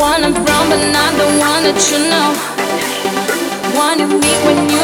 one I'm from, but not the one that you know. One you meet when you